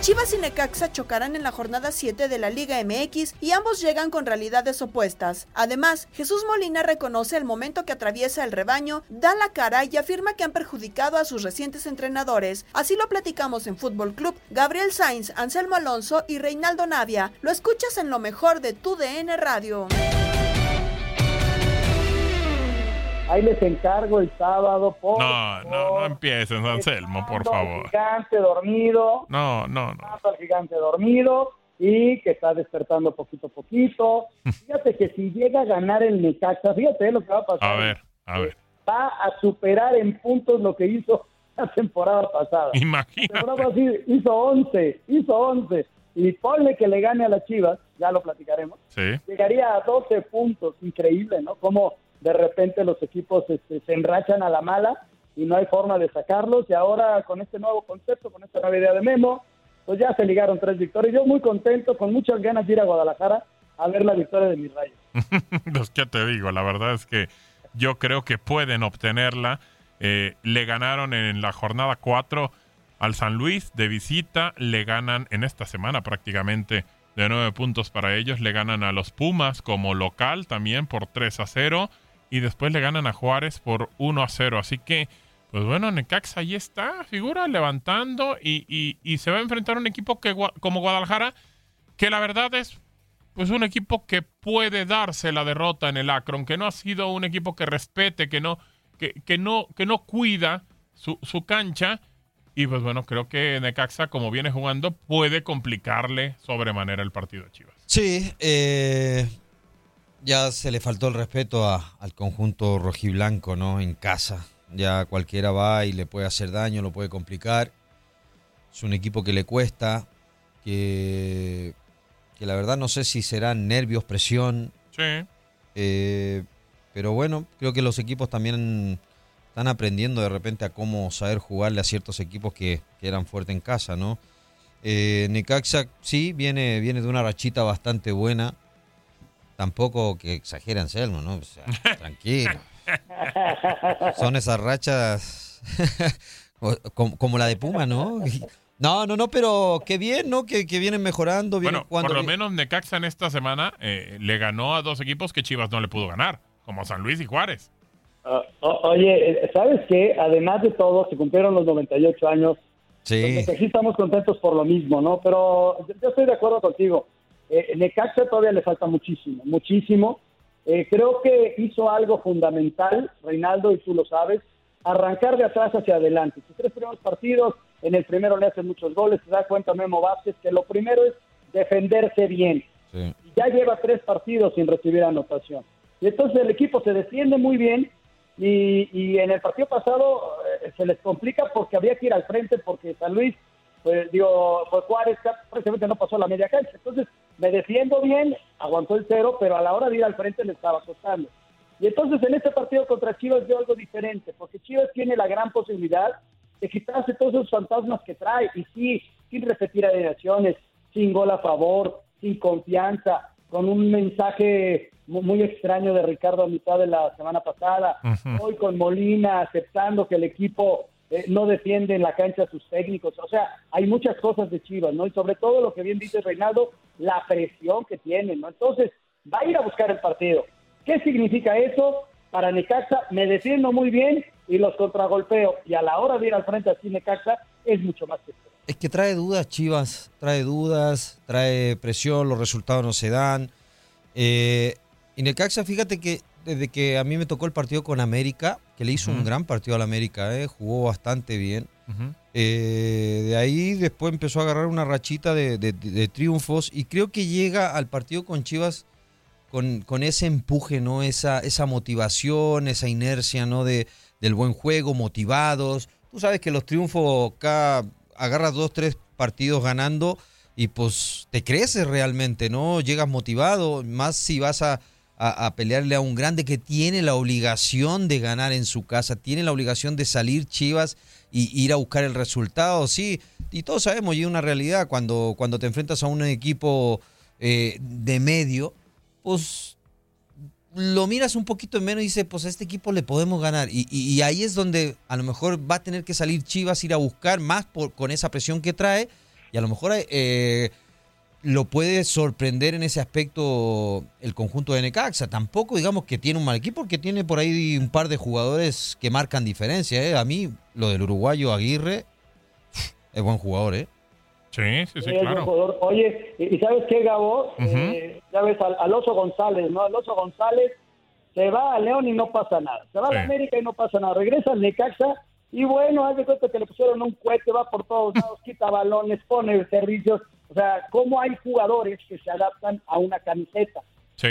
Chivas y Necaxa chocarán en la jornada 7 de la Liga MX y ambos llegan con realidades opuestas. Además, Jesús Molina reconoce el momento que atraviesa el rebaño, da la cara y afirma que han perjudicado a sus recientes entrenadores. Así lo platicamos en Fútbol Club. Gabriel Sainz, Anselmo Alonso y Reinaldo Navia. Lo escuchas en lo mejor de tu DN Radio. Ahí les encargo el sábado. Por No, no, no empiecen, Anselmo, por favor. Gigante dormido. No, no, no. Al gigante dormido y que está despertando poquito a poquito. Fíjate que si llega a ganar el Necaxa, fíjate lo que va a pasar. A ver, a ver. Va a superar en puntos lo que hizo la temporada pasada. Imagínate. La temporada pasada hizo 11, hizo 11. Y ponle que le gane a las Chivas, ya lo platicaremos. Sí. Llegaría a 12 puntos, increíble, ¿no? Como de repente los equipos este, se enrachan a la mala y no hay forma de sacarlos. Y ahora con este nuevo concepto, con esta nueva idea de Memo, pues ya se ligaron tres victorias. Yo muy contento, con muchas ganas de ir a Guadalajara a ver la victoria de mis rayos. pues qué te digo, la verdad es que yo creo que pueden obtenerla. Eh, le ganaron en la jornada 4 al San Luis de visita, le ganan en esta semana prácticamente de nueve puntos para ellos, le ganan a los Pumas como local también por 3 a 0 y después le ganan a Juárez por 1 a 0. Así que, pues bueno, Necaxa ahí está, figura levantando y, y- y se va a enfrentar a un equipo que, como Guadalajara, que la verdad es pues un equipo que puede darse la derrota en el Akron, que no ha sido un equipo que respete, que no, que, que no, que no cuida su, su cancha. Y pues bueno, creo que Necaxa, como viene jugando, puede complicarle sobremanera el partido a Chivas. Sí, eh, ya se le faltó el respeto a- al conjunto rojiblanco, ¿no? En casa. Ya cualquiera va y le puede hacer daño, lo puede complicar. Es un equipo que le cuesta, que, que la verdad no sé si serán nervios, presión. Sí. eh, pero bueno, creo que los equipos también están aprendiendo de repente a cómo saber jugarle a ciertos equipos que, que eran fuertes en casa, ¿no? Eh, Necaxa sí viene, viene de una rachita bastante buena. Tampoco que exagere Anselmo, ¿no? O sea, tranquilo. Son esas rachas como, como la de Puma, ¿no? No, no, no, pero qué bien, ¿no? Que, que vienen mejorando, vienen Bueno, jugando por lo bien. menos Necaxa en esta semana eh, le ganó a dos equipos que Chivas no le pudo ganar, como San Luis y Juárez. Ah, o- oye, ¿sabes qué? Además de todo, se cumplieron los 98 años. Sí. Pues, sí estamos contentos por lo mismo, ¿no? Pero yo- yo estoy de acuerdo contigo. Eh, Necaxa todavía le falta muchísimo, muchísimo. eh, creo que hizo algo fundamental, Reinaldo, y tú lo sabes, arrancar de atrás hacia adelante. Sus tres primeros partidos, en el primero le hacen muchos goles, se da cuenta Memo Vázquez que lo primero es defenderse bien. Y ya lleva tres partidos sin recibir anotación. Y entonces el equipo se defiende muy bien y, y en el partido pasado eh, se les complica porque había que ir al frente porque San Luis, pues digo, pues Juárez prácticamente no pasó la media cancha. Entonces me defiendo bien, aguantó el cero, pero a la hora de ir al frente le estaba costando. Y entonces en este partido contra Chivas veo algo diferente, porque Chivas tiene la gran posibilidad de quitarse todos esos fantasmas que trae, y sí, sin repetir alineaciones, sin gol a favor, sin confianza, con un mensaje muy extraño de Ricardo a mitad de la semana pasada, hoy con Molina aceptando que el equipo eh, no defiende en la cancha a sus técnicos, o sea, hay muchas cosas de Chivas, ¿no? Y sobre todo lo que bien dice Reinaldo, la presión que tienen, ¿no? Entonces, va a ir a buscar el partido. ¿Qué significa eso? Para Necaxa me defiendo muy bien y los contragolpeo y a la hora de ir al frente así Necaxa es mucho más que es que trae dudas, Chivas, trae dudas, trae presión, los resultados no se dan. Eh, y Necaxa, fíjate que desde que a mí me tocó el partido con América, que le hizo un gran partido al América, eh, jugó bastante bien. Eh, de ahí después empezó a agarrar una rachita de, triunfos y creo que llega al partido con Chivas con, con, ese empuje, ¿no? Esa, esa motivación, esa inercia, ¿no? De, del buen juego, motivados. Tú sabes que los triunfos acá agarras dos, tres partidos ganando y pues te creces realmente, ¿no? Llegas motivado, más si vas a, a, pelearle a un grande que tiene la obligación de ganar en su casa, tiene la obligación de salir Chivas y ir a buscar el resultado, sí. Y todos sabemos, y es una realidad, cuando, cuando te enfrentas a un equipo eh, de medio, pues lo miras un poquito en menos y dices, pues a este equipo le podemos ganar. Y, ahí es donde a lo mejor va a tener que salir Chivas, ir a buscar más con esa presión que trae. Y a lo mejor eh, lo puede sorprender en ese aspecto el conjunto de Necaxa. Tampoco digamos que tiene un mal equipo, porque tiene por ahí un par de jugadores que marcan diferencia. ¿eh? A mí, lo del uruguayo Aguirre es buen jugador, ¿eh? Sí, sí, sí, claro. Oye, ¿y sabes qué, Gabo? Eh, ya ves, al, Alonso González, ¿no? Alonso González se va a León y no pasa nada. Se va a América y no pasa nada. Regresa al Necaxa y bueno, haz de cuenta que le pusieron un cohete, va por todos lados, quita balones, pone servicios. O sea, ¿cómo hay jugadores que se adaptan a una camiseta?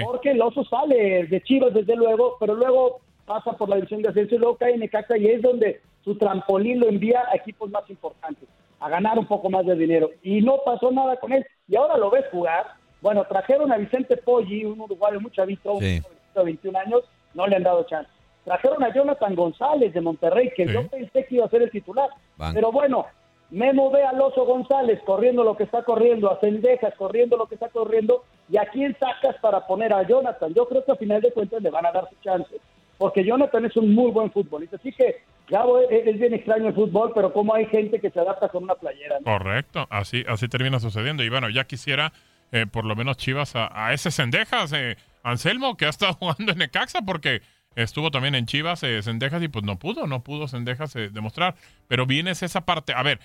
Porque el oso sale de Chivas, desde luego, pero luego pasa por la división de ascenso y luego cae en Necaxa y es donde su trampolín lo envía a equipos más importantes a ganar un poco más de dinero. Y no pasó nada con él. Y ahora lo ves jugar. Bueno, trajeron a Vicente Poggi, un uruguayo muy chavito, de 21 años, no le han dado chance. Trajeron a Jonathan González de Monterrey, que yo pensé que iba a ser el titular. Pero bueno, Memo ve al Oso González corriendo lo que está corriendo, a Cendejas corriendo lo que está corriendo, y a quién sacas para poner a Jonathan. Yo creo que a final de cuentas le van a dar su chance, porque Jonathan es un muy buen futbolista. Así que ya es bien extraño el fútbol, pero cómo hay gente que se adapta con una playera. Correcto, así, así termina sucediendo. Y bueno, ya quisiera eh, por lo menos Chivas a, ese Cendejas, eh, Anselmo, que ha estado jugando en Necaxa, porque estuvo también en Chivas eh, Cendejas y pues no pudo, no pudo Cendejas eh, demostrar. Pero vienes esa parte. A ver,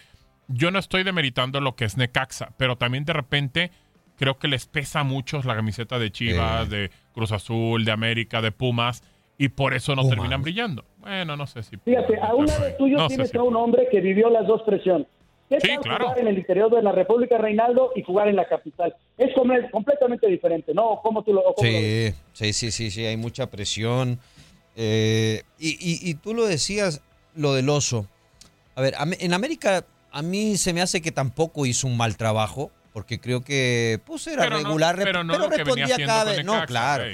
yo no estoy demeritando lo que es Necaxa, pero también de repente creo que les pesa mucho la camiseta de Chivas, de Cruz Azul, de América, de Pumas y por eso no terminan brillando. Bueno, no sé si. Fíjate, a un lado tuyo tienes a un hombre que vivió las dos presiones. ¿Qué sí, claro. jugar en el interior de la República Reinaldo y jugar en la capital? Es completamente diferente, ¿no? ¿Cómo tú lo, sí, sí, sí, sí, sí, hay mucha presión. Eh, y, y, tú lo decías, lo del oso. A ver, en América a mí se me hace que tampoco hizo un mal trabajo, porque creo que pues era regular, pero, respondía cada vez. No, claro.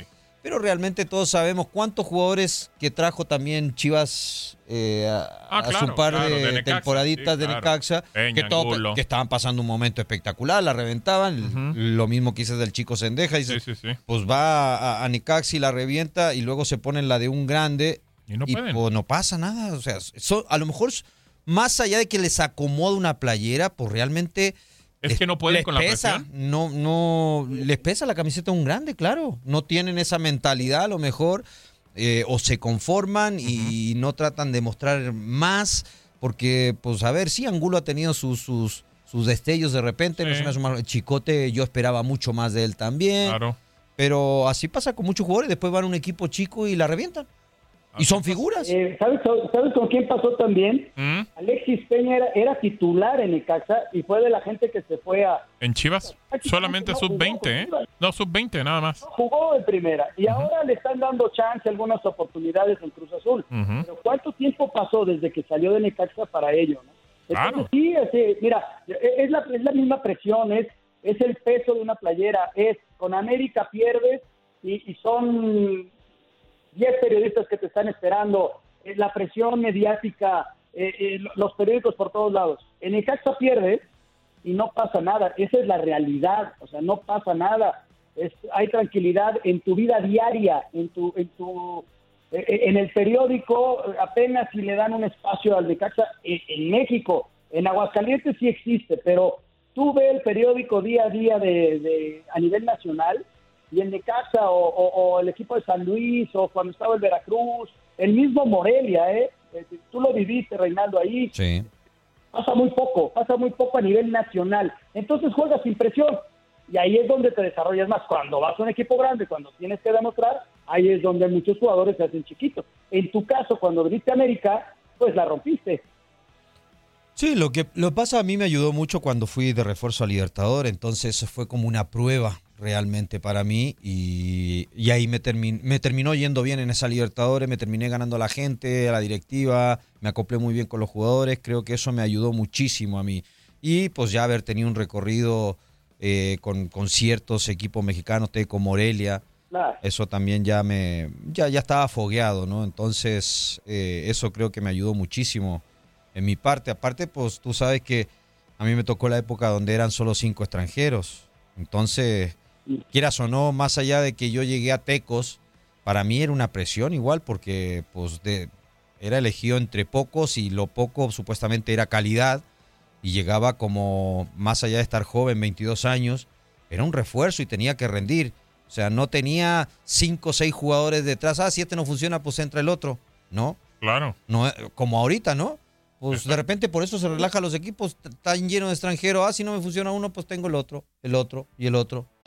Pero realmente todos sabemos cuántos jugadores que trajo también Chivas eh, a, ah, su par de, temporaditas de Necaxa, que, estaban pasando un momento espectacular, la reventaban. Lo mismo que del chico Sendeja. Y pues va a, Necaxa y la revienta y luego se pone en la de un grande. Y no, pues, no pasa nada. O sea, a lo mejor más allá de que les acomoda una playera, pues realmente es que no pueden con la presión. No, no, les pesa la camiseta un grande, claro. No tienen esa mentalidad a lo mejor. Eh, o se conforman y no tratan de mostrar más. Porque, pues, a ver, sí, Angulo ha tenido sus, sus, destellos de repente. No se me Chicote, yo esperaba mucho más de él también. Claro. Pero así pasa con muchos jugadores, después van a un equipo chico y la revientan. Y son figuras. Eh, ¿sabes, ¿Sabes con quién pasó también? ¿Mm? Alexis Peña era, era titular en Necaxa y fue de la gente que se fue a... ¿En Chivas? Solamente no sub-20, jugó, ¿eh? No, sub-20 nada más. Jugó en primera y ahora le están dando chance, algunas oportunidades en Cruz Azul. Pero ¿cuánto tiempo pasó desde que salió de Necaxa para ello? ¿no? Entonces, Claro. sí, es, mira, es la, es la misma presión, es, es el peso de una playera, es con América pierdes y, y son 10 periodistas que te están esperando, es la presión mediática, eh, eh, los periódicos por todos lados. En Necaxa pierdes y no pasa nada, esa es la realidad, o sea, no pasa nada. Es, hay tranquilidad en tu vida diaria, en tu, en tu, eh, eh, en el periódico eh, apenas si le dan un espacio al Necaxa en, en México, en Aguascalientes sí existe, pero tú ves el periódico día a día de- a nivel nacional y el Necaxa o, o- o el equipo de San Luis o cuando estaba el Veracruz, el mismo Morelia, ¿eh? Eh, Tú lo viviste, Reinaldo, ahí Sí. pasa muy poco, pasa muy poco a nivel nacional. Entonces juegas sin presión y ahí es donde te desarrollas más. Cuando vas a un equipo grande, cuando tienes que demostrar, ahí es donde muchos jugadores se hacen chiquitos. En tu caso, cuando viniste a América, pues la rompiste. Sí, lo que lo pasa a mí me ayudó mucho cuando fui de refuerzo a Libertador, entonces fue como una prueba realmente para mí y, y ahí me, termin- me terminó yendo bien en esa Libertadores, me terminé ganando a la gente, a la directiva, me acoplé muy bien con los jugadores, creo que eso me ayudó muchísimo a mí. Y pues ya haber tenido un recorrido eh, con, con ciertos equipos mexicanos, Teco Morelia, Claro. eso también ya me ya, ya estaba fogueado, ¿no? Entonces, eh, eso creo que me ayudó muchísimo en mi parte. Aparte, pues tú sabes que a mí me tocó la época donde eran solo cinco extranjeros. Entonces, quieras o no, más allá de que yo llegué a Tecos, para mí era una presión igual porque pues de, era elegido entre pocos y lo poco supuestamente era calidad y llegaba como más allá de estar joven, 22 años, era un refuerzo y tenía que rendir. O sea, no tenía cinco o seis jugadores detrás. Ah, si este no funciona, pues entra el otro. No, Claro. no eh, como ahorita, ¿no? Pues de repente por eso se relajan los equipos, t- están llenos de extranjeros. Ah, si no me funciona uno, pues tengo el otro, el otro y el otro.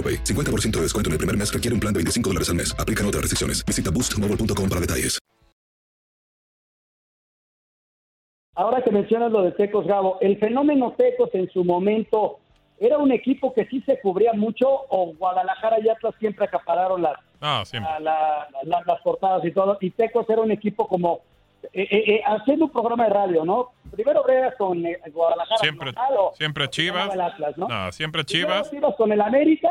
AroPay. 50% de descuento en el primer mes requiere un plan de 25 dólares al mes. Aplican otras restricciones. Visita boostmobile.com para detalles. Ahora que mencionas lo de Tecos, Gabo, el fenómeno Tecos en su momento era un equipo que sí se cubría mucho o Guadalajara y Atlas siempre acapararon las, Ah, siempre. la- la- la- las portadas y todo. Y Tecos era un equipo como eh, eh, eh, haciendo un programa de radio, ¿no? Primero bregas con eh, Guadalajara. Siempre, local, o- siempre Chivas. el Atlas, ¿no? No, siempre Primero. Chivas con el América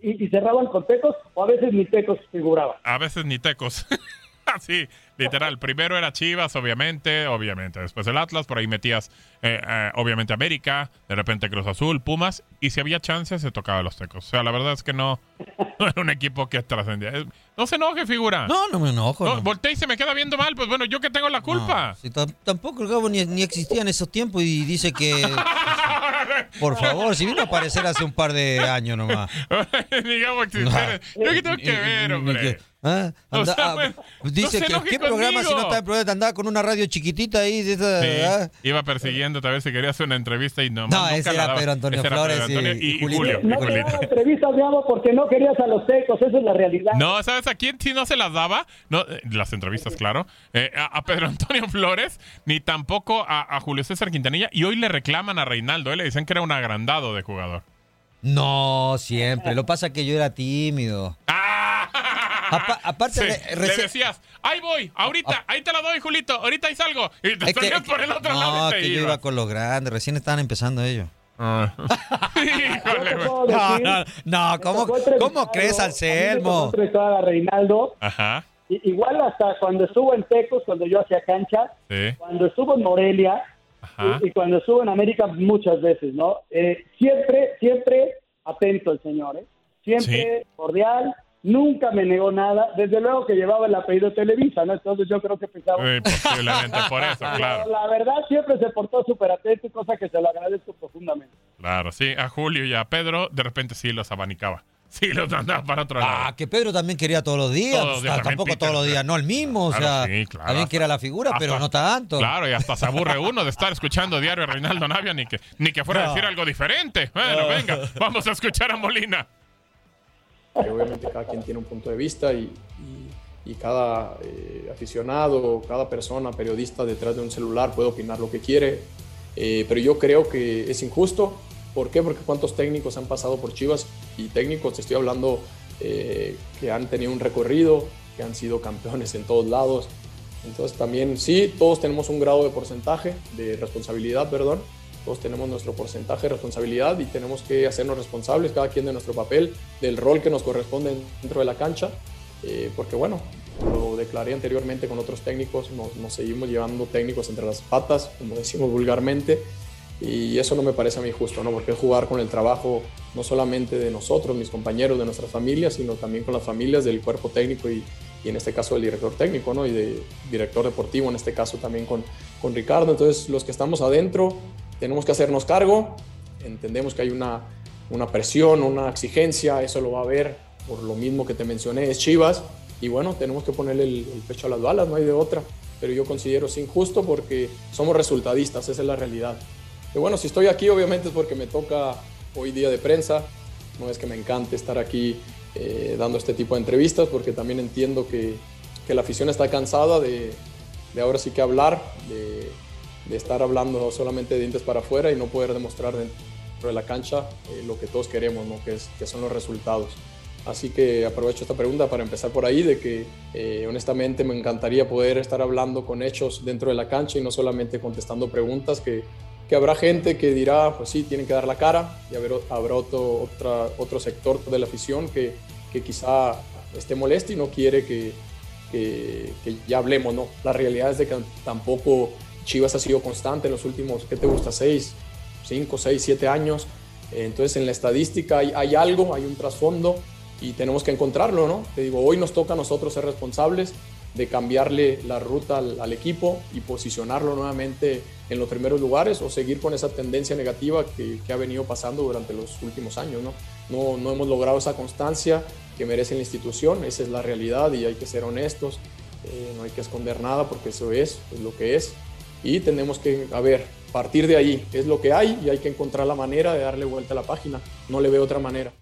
y, y cerraban con Tecos o a veces ni Tecos figuraba. A veces ni tecos. sí, literal. Primero era Chivas, obviamente, obviamente. Después el Atlas, por ahí metías, eh, eh, obviamente, América, de repente Cruz Azul, Pumas, y si había chance, se tocaba los tecos. O sea, la verdad es que no, no era un equipo que trascendía. Eh, No se enoje, figura. No, no me enojo. No, no. y se me queda viendo mal, pues bueno, yo que tengo la culpa. No, si tam- tampoco el Gabo ni, ni existía en esos tiempos y dice que... Por favor, si vino a aparecer hace un par de años nomás. Digamos existir. Yo que tengo que ver, hombre. ¿Ah? O Anda- sea, ah, bueno, dice no se que enoje qué programa si no está en programa andaba con una radio chiquitita ahí de esa, Sí, ¿ah? iba persiguiéndote a ver si querías hacer una entrevista y no. No, nunca ese la era daba. Pedro Antonio Ese Flores Pedro Antonio y- y, y. Julio. No te daba entrevistas, Gabo, porque no querías a los tecos, esa es la realidad. No, ¿sabes a quién sí no se las daba? No, eh, las entrevistas, claro. Eh, a, a Pedro Antonio Flores, ni tampoco a, a Julio César Quintanilla. Y hoy le reclaman a Reinaldo. ¿eh? Le dicen que era un agrandado de jugador. No, siempre. Lo pasa que yo era tímido. Apa- aparte, Sí, le decías, ahí voy, ahorita, ahí te la doy, Julito, ahorita ahí salgo. Y te salías por el otro no, lado te que yo ibas. iba con los grandes. Recién estaban empezando ellos. Híjole, puedo No, no, no, ¿cómo, ¿cómo crees, Anselmo? a Reinaldo, Ajá, igual hasta cuando estuvo en Tecos, cuando yo hacía cancha, sí, cuando estuvo en Morelia ajá. y, y cuando estuvo en América muchas veces, ¿no? Eh, siempre, siempre atento el señor, ¿eh? Siempre cordial, nunca me negó nada, desde luego que llevaba el apellido Televisa, ¿no? Entonces yo creo que pensaba... Eh, posiblemente por eso, Pero claro. La verdad siempre se portó súper atento, cosa que se lo agradezco profundamente. Claro, sí, a Julio y a Pedro de repente sí los abanicaba. Sí, los mandaba para otro lado. Ah, que Pedro también quería todos los días. Todos los días, tampoco Peter, todos los días, no el mismo. O Claro, sea, sí, claro. también que era la figura, pero Hasta- no tanto. Claro, y hasta se aburre uno de estar escuchando diario a Reinaldo Navia ni que, ni que fuera a No. decir algo diferente. Bueno, venga, vamos a escuchar a Molina. Obviamente cada quien tiene un punto de vista y cada eh, aficionado, cada persona, periodista detrás de un celular puede opinar lo que quiere, Eh, pero yo creo que es injusto. ¿Por qué? Porque cuántos técnicos han pasado por Chivas y técnicos, te estoy hablando, eh, que han tenido un recorrido, que han sido campeones en todos lados. Entonces también sí, todos tenemos un grado de porcentaje, de responsabilidad, perdón. Todos tenemos nuestro porcentaje de responsabilidad y tenemos que hacernos responsables, cada quien de nuestro papel, del rol que nos corresponde dentro de la cancha. Eh, porque bueno, lo declaré anteriormente con otros técnicos, nos, nos seguimos llevando técnicos entre las patas, como decimos vulgarmente, y eso no me parece a mí justo, ¿no? Porque es jugar con el trabajo no solamente de nosotros, mis compañeros, de nuestras familias, sino también con las familias del cuerpo técnico y, y en este caso del director técnico, ¿no? Y de director deportivo, en este caso también con, con Ricardo. Entonces, los que estamos adentro tenemos que hacernos cargo, entendemos que hay una, una presión, una exigencia, eso lo va a ver por lo mismo que te mencioné, es Chivas, y bueno, tenemos que ponerle el, el pecho a las balas, no hay de otra. Pero yo considero es injusto porque somos resultadistas, esa es la realidad. Y bueno, si estoy aquí obviamente es porque me toca hoy día de prensa, no es que me encante estar aquí eh, dando este tipo de entrevistas porque también entiendo que, que la afición está cansada de, de ahora sí que hablar, de, de estar hablando solamente de dientes para afuera y no poder demostrar dentro de la cancha eh, lo que todos queremos, ¿no? que, es, que son los resultados. Así que aprovecho esta pregunta para empezar por ahí, de que eh, honestamente me encantaría poder estar hablando con hechos dentro de la cancha y no solamente contestando preguntas que, que habrá gente que dirá, pues sí, tienen que dar la cara y haber, habrá otro, otra, otro sector de la afición que, que quizá esté molesto y no quiere que, que, que ya hablemos, ¿no? La realidad es de que tampoco Chivas ha sido constante en los últimos, ¿qué te gusta? Seis, cinco, seis, siete años. Entonces en la estadística hay, algo, hay un trasfondo y tenemos que encontrarlo, ¿no? Te digo, hoy nos toca a nosotros ser responsables de cambiarle la ruta al, equipo y posicionarlo nuevamente en los primeros lugares o seguir con esa tendencia negativa que, ha venido pasando durante los últimos años, ¿no? ¿no? No hemos logrado esa constancia que merece la institución, esa es la realidad y hay que ser honestos, eh, no hay que esconder nada porque eso es, es lo que es y tenemos que, a ver, partir de ahí, es lo que hay y hay que encontrar la manera de darle vuelta a la página, no le veo otra manera.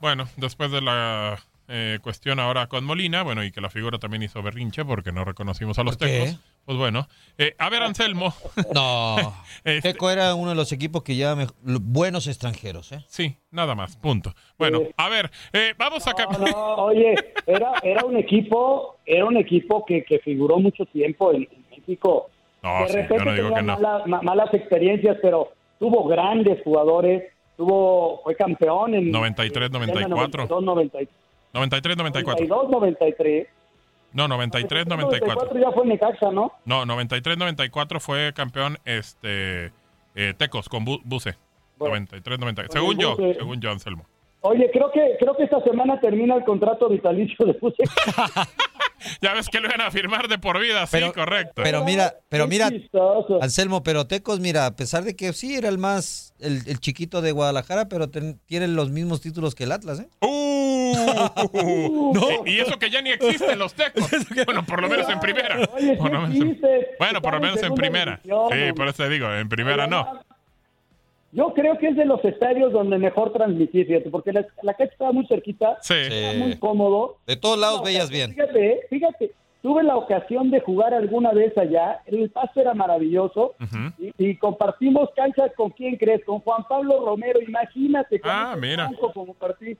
Bueno, después de la eh, cuestión ahora con Molina, bueno, y que la figura también hizo berrinche porque no reconocimos a los ¿Por qué? tecos. Pues bueno, eh, a ver, Anselmo. No. Este- Teco era uno de los equipos que ya me- buenos extranjeros, ¿eh? Sí, nada más, punto. Bueno, a ver, eh, vamos a No, cambiar. no, oye, era, era un equipo, era un equipo que, que figuró mucho tiempo en, en México. No, de sí, repente yo no digo que no. mala- ma- malas experiencias, pero tuvo grandes jugadores, tuvo, fue campeón en 93, 94. 92, 93, 94. 92, 93. No, 93, 94. 94 ya fue Necaxa, ¿no? No, 93, 94 fue campeón este eh, Tecos con Bu- Buse. 93, 94. Según yo, Buse- según yo, Anselmo. Oye, creo que creo que esta semana termina el contrato vitalicio de Buse. Ya ves que lo iban a firmar de por vida, sí, correcto. Pero mira, pero mira. Anselmo, pero Tecos, mira, a pesar de que sí era el más, el, el chiquito de Guadalajara, pero ten- tienen los mismos títulos que el Atlas, ¿eh? Uh, y, y eso que ya ni existen los tecos. Bueno, por lo menos en primera. Oye, Por lo ¿qué menos en- dices? bueno, por lo menos en primera. Sí, por eso te digo, en primera no. Yo creo que es de los estadios donde mejor transmitir, fíjate, porque la, la cancha estaba muy cerquita, Sí. estaba muy cómodo. De todos lados veías bien. Fíjate, fíjate, tuve la ocasión de jugar alguna vez allá, el paso era maravilloso y, y compartimos canchas con quién crees, con Juan Pablo Romero, imagínate. Ah, mira. como partí.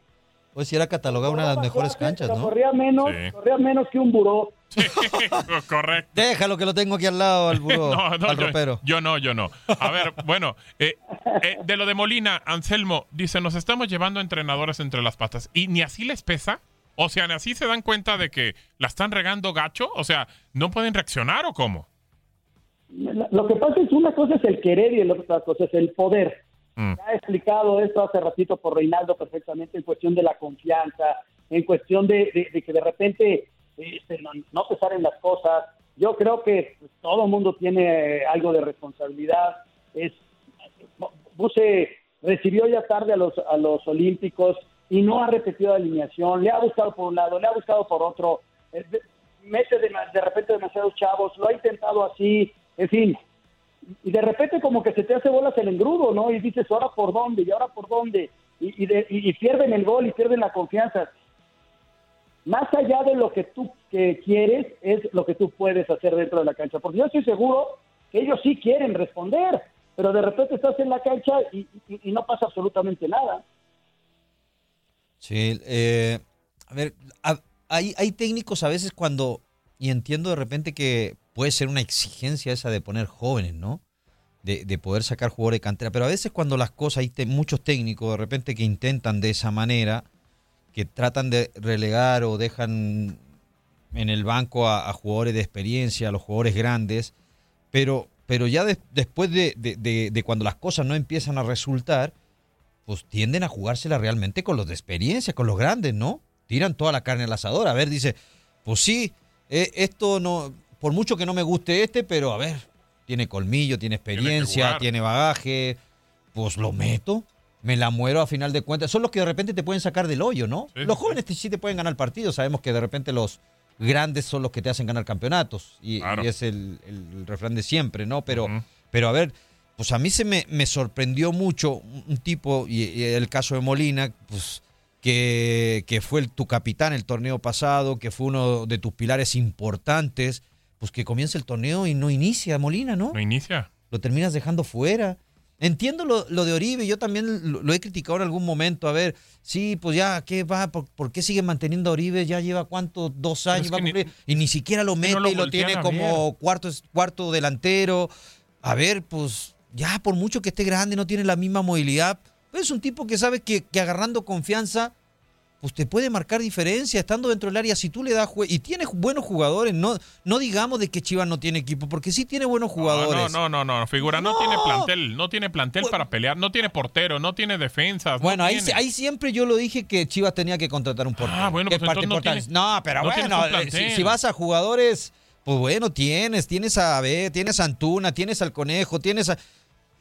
Pues si era catalogada una de las mejores canchas, ¿no? Corría menos, Sí. corría menos que un buró. Correcto. Déjalo que lo tengo aquí al lado, al buró, No, no, al yo, ropero. yo no, yo no. A ver, bueno, eh, eh, de lo de Molina, Anselmo dice, nos estamos llevando entrenadores entre las patas. ¿Y ni así les pesa? O sea, ni así se dan cuenta de que la están regando gacho. O sea, ¿no pueden reaccionar o cómo? Lo que pasa es una cosa es el querer y la otra cosa es el poder. Mm. Ha explicado esto hace ratito por Reinaldo perfectamente en cuestión de la confianza, en cuestión de, que de repente este, no, no pesar en las cosas. Yo creo que pues, todo mundo tiene eh, algo de responsabilidad. Es Buse recibió ya tarde a los a los Olímpicos y no ha repetido la alineación. Le ha buscado por un lado, le ha buscado por otro. Eh, mete de, de repente demasiados chavos, lo ha intentado así. En fin, y de repente como que se te hace bolas el engrudo, ¿no? Y dices, ¿ahora por dónde? ¿Y ahora por dónde? Y, de- y- pierden el gol y pierden la confianza. Más allá de lo que tú que quieres, es lo que tú puedes hacer dentro de la cancha. Porque yo estoy seguro que ellos sí quieren responder, pero de repente estás en la cancha y no pasa absolutamente nada. Sí, eh, a ver, a- hay, hay técnicos a veces cuando, y entiendo de repente que puede ser una exigencia esa de poner jóvenes, ¿no? De, de poder sacar jugadores de cantera, pero a veces cuando las cosas, hay muchos técnicos de repente que intentan de esa manera, que tratan de relegar o dejan en el banco a, jugadores de experiencia, a los jugadores grandes, pero, pero ya des- después de, de- de- de cuando las cosas no empiezan a resultar, pues tienden a jugársela realmente con los de experiencia, con los grandes, ¿no? Tiran toda la carne al asador. A ver, dice, pues sí, eh, esto no, por mucho que no me guste este, pero a ver, tiene colmillo, tiene experiencia, tiene bagaje, pues lo meto, me la muero a final de cuentas. Son los que de repente te pueden sacar del hoyo, ¿no? Sí, los jóvenes sí te pueden ganar partidos, sabemos que de repente los grandes son los que te hacen ganar campeonatos y, Claro. y es el, el refrán de siempre, ¿no? Pero, pero a ver, pues a mí se me, me sorprendió mucho un un tipo, y, y el caso de Molina, pues que, que fue el- tu capitán el torneo pasado, que fue uno de tus pilares importantes, pues que comienza el torneo y no inicia Molina, ¿no? ¿No inicia? Lo terminas dejando fuera. Entiendo lo, lo de Oribe, yo también lo, lo he criticado en algún momento. A ver, sí, pues ya, ¿qué va? ¿Por, por qué sigue manteniendo a Oribe? Ya lleva cuánto, dos años, va a que ni- cumplir, y ni siquiera lo mete no lo y lo tiene como cuarto, cuarto delantero. A ver, pues ya, por mucho que esté grande, no tiene la misma movilidad. Pero es un tipo que sabe que, que agarrando confianza, pues te puede marcar diferencia estando dentro del área. Si tú le das y tiene buenos jugadores, no, no digamos de que Chivas no tiene equipo, porque sí tiene buenos jugadores. No, no, no, no, figura, no, No. tiene plantel, no tiene plantel para pelear, no tiene portero, no tiene defensas. no Bueno, ahí, tiene. ahí siempre yo lo dije que Chivas tenía que contratar un portero. Ah, bueno, pues es parte no tienes- no, pero no tienes bueno, eh, si, si vas a jugadores, pues bueno, tienes, tienes a B, tienes a Antuna, tienes al Conejo, tienes a...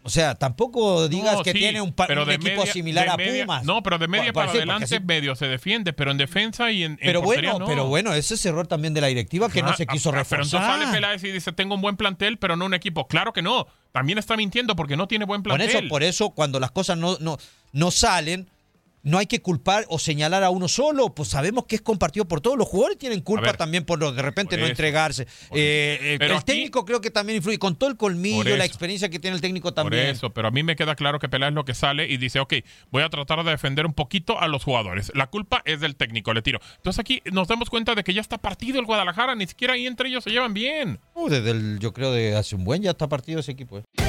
O sea, tampoco digas No, que sí, tiene un, pero un equipo media- similar a media- Pumas. No, pero de media Por- para por- adelante medio se defiende, pero en defensa y en, en Pero portería bueno, no. pero bueno, ese es error también de la directiva que no Ah, se quiso ah, Pero entonces reforzar. sale Peláez y dice, tengo un buen plantel, pero no un equipo. Claro que no. También está mintiendo porque no tiene buen Por plantel. eso, por eso, cuando las cosas no, no, no salen, no hay que culpar o señalar a uno solo, pues sabemos que es compartido por todos. Los jugadores tienen culpa ver, también por lo de repente por no eso, entregarse. Eh, eh, Pero el aquí- técnico creo que también influye, con todo el colmillo, Por la experiencia que tiene el técnico Por también. eso, pero a mí me queda claro que Peláez lo que sale y dice, ok, voy a tratar de defender un poquito a los jugadores. La culpa es del técnico, le tiro. Entonces aquí nos damos cuenta de que ya está partido el Guadalajara, ni siquiera ahí entre ellos se llevan bien. Uh, desde el, yo creo de hace un buen ya está partido ese equipo. eh.